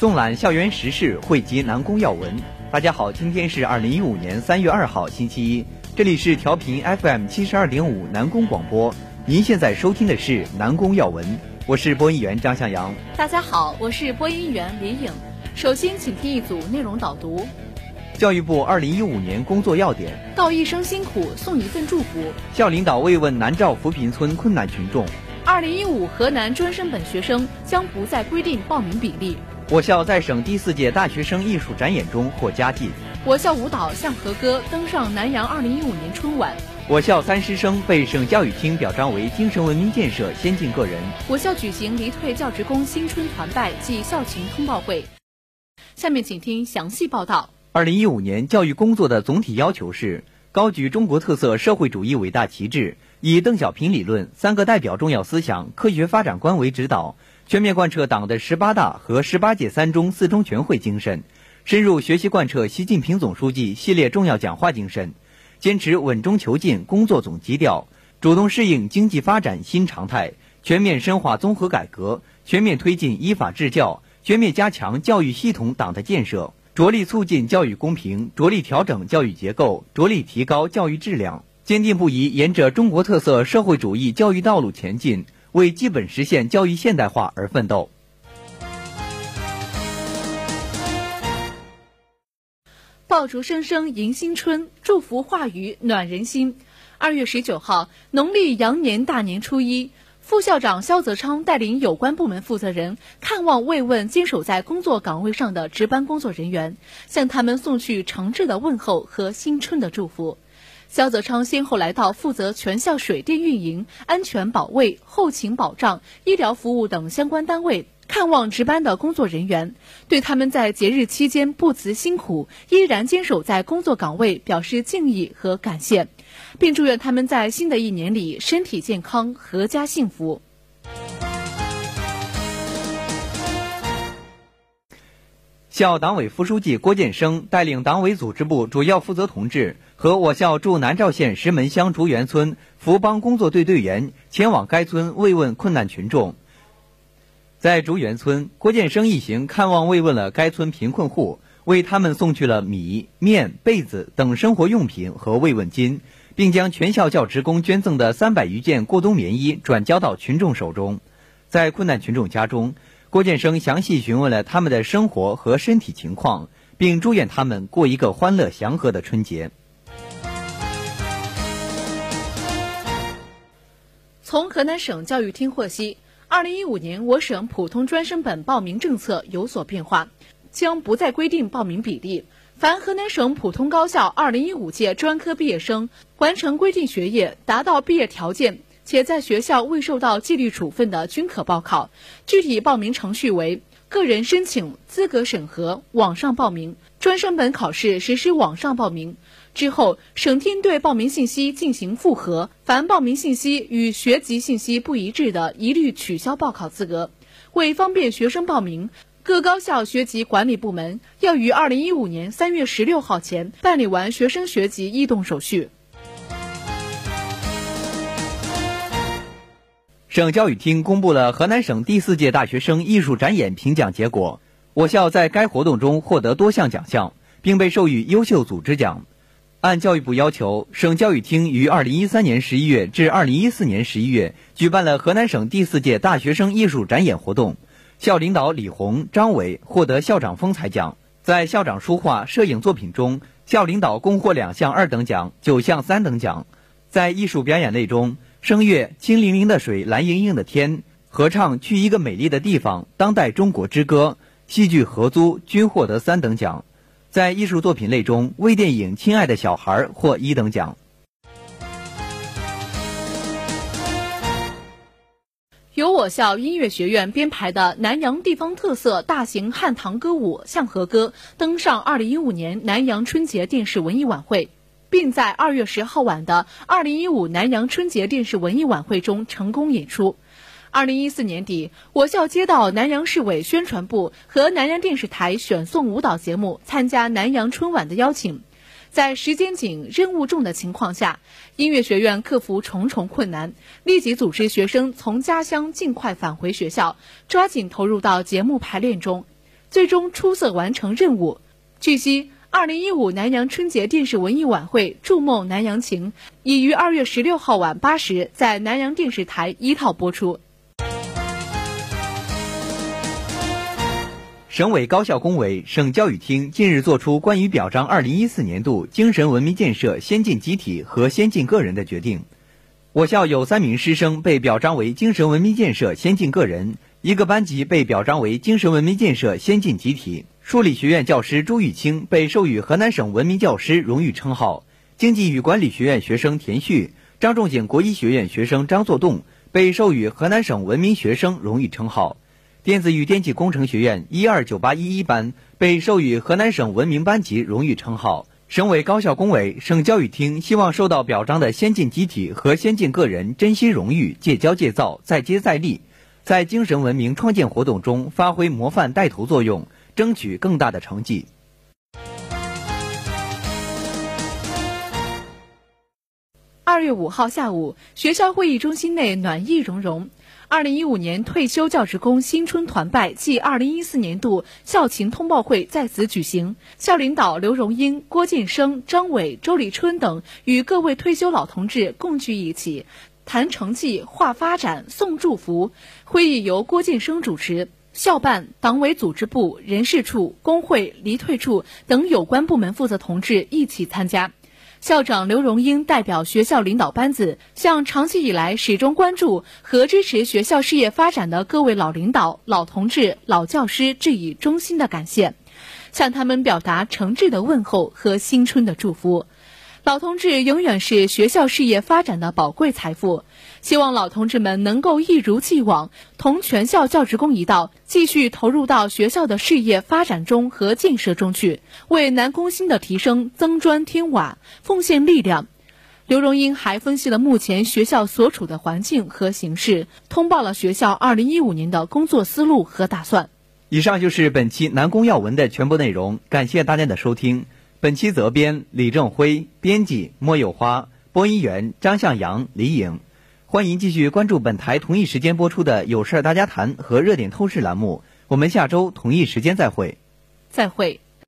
纵览校园时事，汇集南宫要闻。大家好，今天是二零一五年三月二号，星期一。这里是调频 FM 七十二点五南宫广播。您现在收听的是南宫要闻，我是播音员张向阳。大家好，我是播音员林颖。首先，请听一组内容导读。教育部二零一五年工作要点：道一声辛苦，送一份祝福。校领导慰问南诏扶贫村困难群众。二零一五河南专升本学生将不再规定报名比例。我校在省第四届大学生艺术展演中获佳绩。我校舞蹈《向和歌》登上南阳二零一五年春晚。我校三师生被省教育厅表彰为精神文明建设先进个人。我校举行离退教职工新春团拜暨校情通报会。下面请听详细报道。二零一五年教育工作的总体要求是：高举中国特色社会主义伟大旗帜，以邓小平理论、三个代表重要思想、科学发展观为指导，全面贯彻党的十八大和十八届三中四中全会精神，深入学习贯彻习近平总书记系列重要讲话精神，坚持稳中求进工作总基调，主动适应经济发展新常态，全面深化综合改革，全面推进依法治教，全面加强教育系统党的建设。着力促进教育公平，着力调整教育结构，着力提高教育质量，坚定不移沿着中国特色社会主义教育道路前进，为基本实现教育现代化而奋斗。爆竹声声迎新春，祝福话语暖人心。二月十九号，农历羊年大年初一。副校长肖泽昌带领有关部门负责人看望慰问坚守在工作岗位上的值班工作人员，向他们送去诚挚的问候和新春的祝福。肖泽昌先后来到负责全校水电运营、安全保卫、后勤保障、医疗服务等相关单位，看望值班的工作人员，对他们在节日期间不辞辛苦、依然坚守在工作岗位表示敬意和感谢。并祝愿他们在新的一年里身体健康、阖家幸福。校党委副书记郭建生带领党委组织部主要负责同志和我校驻南召县石门乡竹园村福邦工作队队员前往该村慰问困难群众。在竹园村，郭建生一行看望慰问了该村贫困户，为他们送去了米面、被子等生活用品和慰问金。并将全校教职工捐赠的三百余件过冬棉衣转交到群众手中。在困难群众家中，郭建生详细询问了他们的生活和身体情况，并祝愿他们过一个欢乐祥和的春节。从河南省教育厅获悉，二零一五年我省普通专升本报名政策有所变化，将不再规定报名比例。凡河南省普通高校2015届专科毕业生完成规定学业、达到毕业条件，且在学校未受到纪律处分的，均可报考。具体报名程序为：个人申请、资格审核、网上报名。专升本考试实施网上报名之后，省厅对报名信息进行复核，凡报名信息与学籍信息不一致的，一律取消报考资格。为方便学生报名。各高校学籍管理部门要于二零一五年三月十六号前办理完学生学籍异动手续。省教育厅公布了河南省第四届大学生艺术展演评奖结果，我校在该活动中获得多项奖项，并被授予优秀组织奖。按教育部要求，省教育厅于二零一三年十一月至二零一四年十一月举办了河南省第四届大学生艺术展演活动。校领导李红、张伟获得校长风采奖。在校长书画、摄影作品中，校领导共获两项二等奖、九项三等奖。在艺术表演类中，声乐《清凌凌的水，蓝盈盈的天》，合唱《去一个美丽的地方》，当代中国之歌，戏剧合租均获得三等奖。在艺术作品类中，微电影《亲爱的小孩》获一等奖。由我校音乐学院编排的南阳地方特色大型汉唐歌舞《向和歌》登上2015年南阳春节电视文艺晚会，并在2月10号晚的2015南阳春节电视文艺晚会中成功演出。2014年底，我校接到南阳市委宣传部和南阳电视台选送舞蹈节目参加南阳春晚的邀请。在时间紧、任务重的情况下，音乐学院克服重重困难，立即组织学生从家乡尽快返回学校，抓紧投入到节目排练中。最终出色完成任务。据悉，二零一五南阳春节电视文艺晚会《筑梦南阳情》已于二月十六号晚八时在南阳电视台一套播出。省委高校工委、省教育厅近日作出关于表彰二零一四年度精神文明建设先进集体和先进个人的决定。我校有三名师生被表彰为精神文明建设先进个人，一个班级被表彰为精神文明建设先进集体。数理学院教师朱玉清被授予河南省文明教师荣誉称号，经济与管理学院学生田旭、张仲景国医学院学生张作栋被授予河南省文明学生荣誉称号。电子与电气工程学院一二九八一一班被授予河南省文明班级荣誉称号。省委高校工委、省教育厅希望受到表彰的先进集体和先进个人珍惜荣誉、戒骄戒躁、再接再厉，在精神文明创建活动中发挥模范带头作用，争取更大的成绩。二月五号下午，学校会议中心内暖意融融。二零一五年退休教职工新春团拜暨二零一四年度校情通报会在此举行。校领导刘荣英、郭晋生、张伟、周立春等与各位退休老同志共聚一起，谈成绩、话发展、送祝福。会议由郭晋生主持，校办、党委组织部、人事处、工会、离退处等有关部门负责同志一起参加。校长刘荣英代表学校领导班子，向长期以来始终关注和支持学校事业发展的各位老领导、老同志、老教师致以衷心的感谢，向他们表达诚挚的问候和新春的祝福。老同志永远是学校事业发展的宝贵财富，希望老同志们能够一如既往，同全校教职工一道，继续投入到学校的事业发展中和建设中去，为南工新的提升增砖添瓦，奉献力量。刘荣英还分析了目前学校所处的环境和形势，通报了学校二零一五年的工作思路和打算。以上就是本期南工要闻的全部内容，感谢大家的收听。本期责编李正辉，编辑莫有花，播音员张向阳、李颖。欢迎继续关注本台同一时间播出的《有事大家谈》和《热点透视》栏目。我们下周同一时间再会。再会。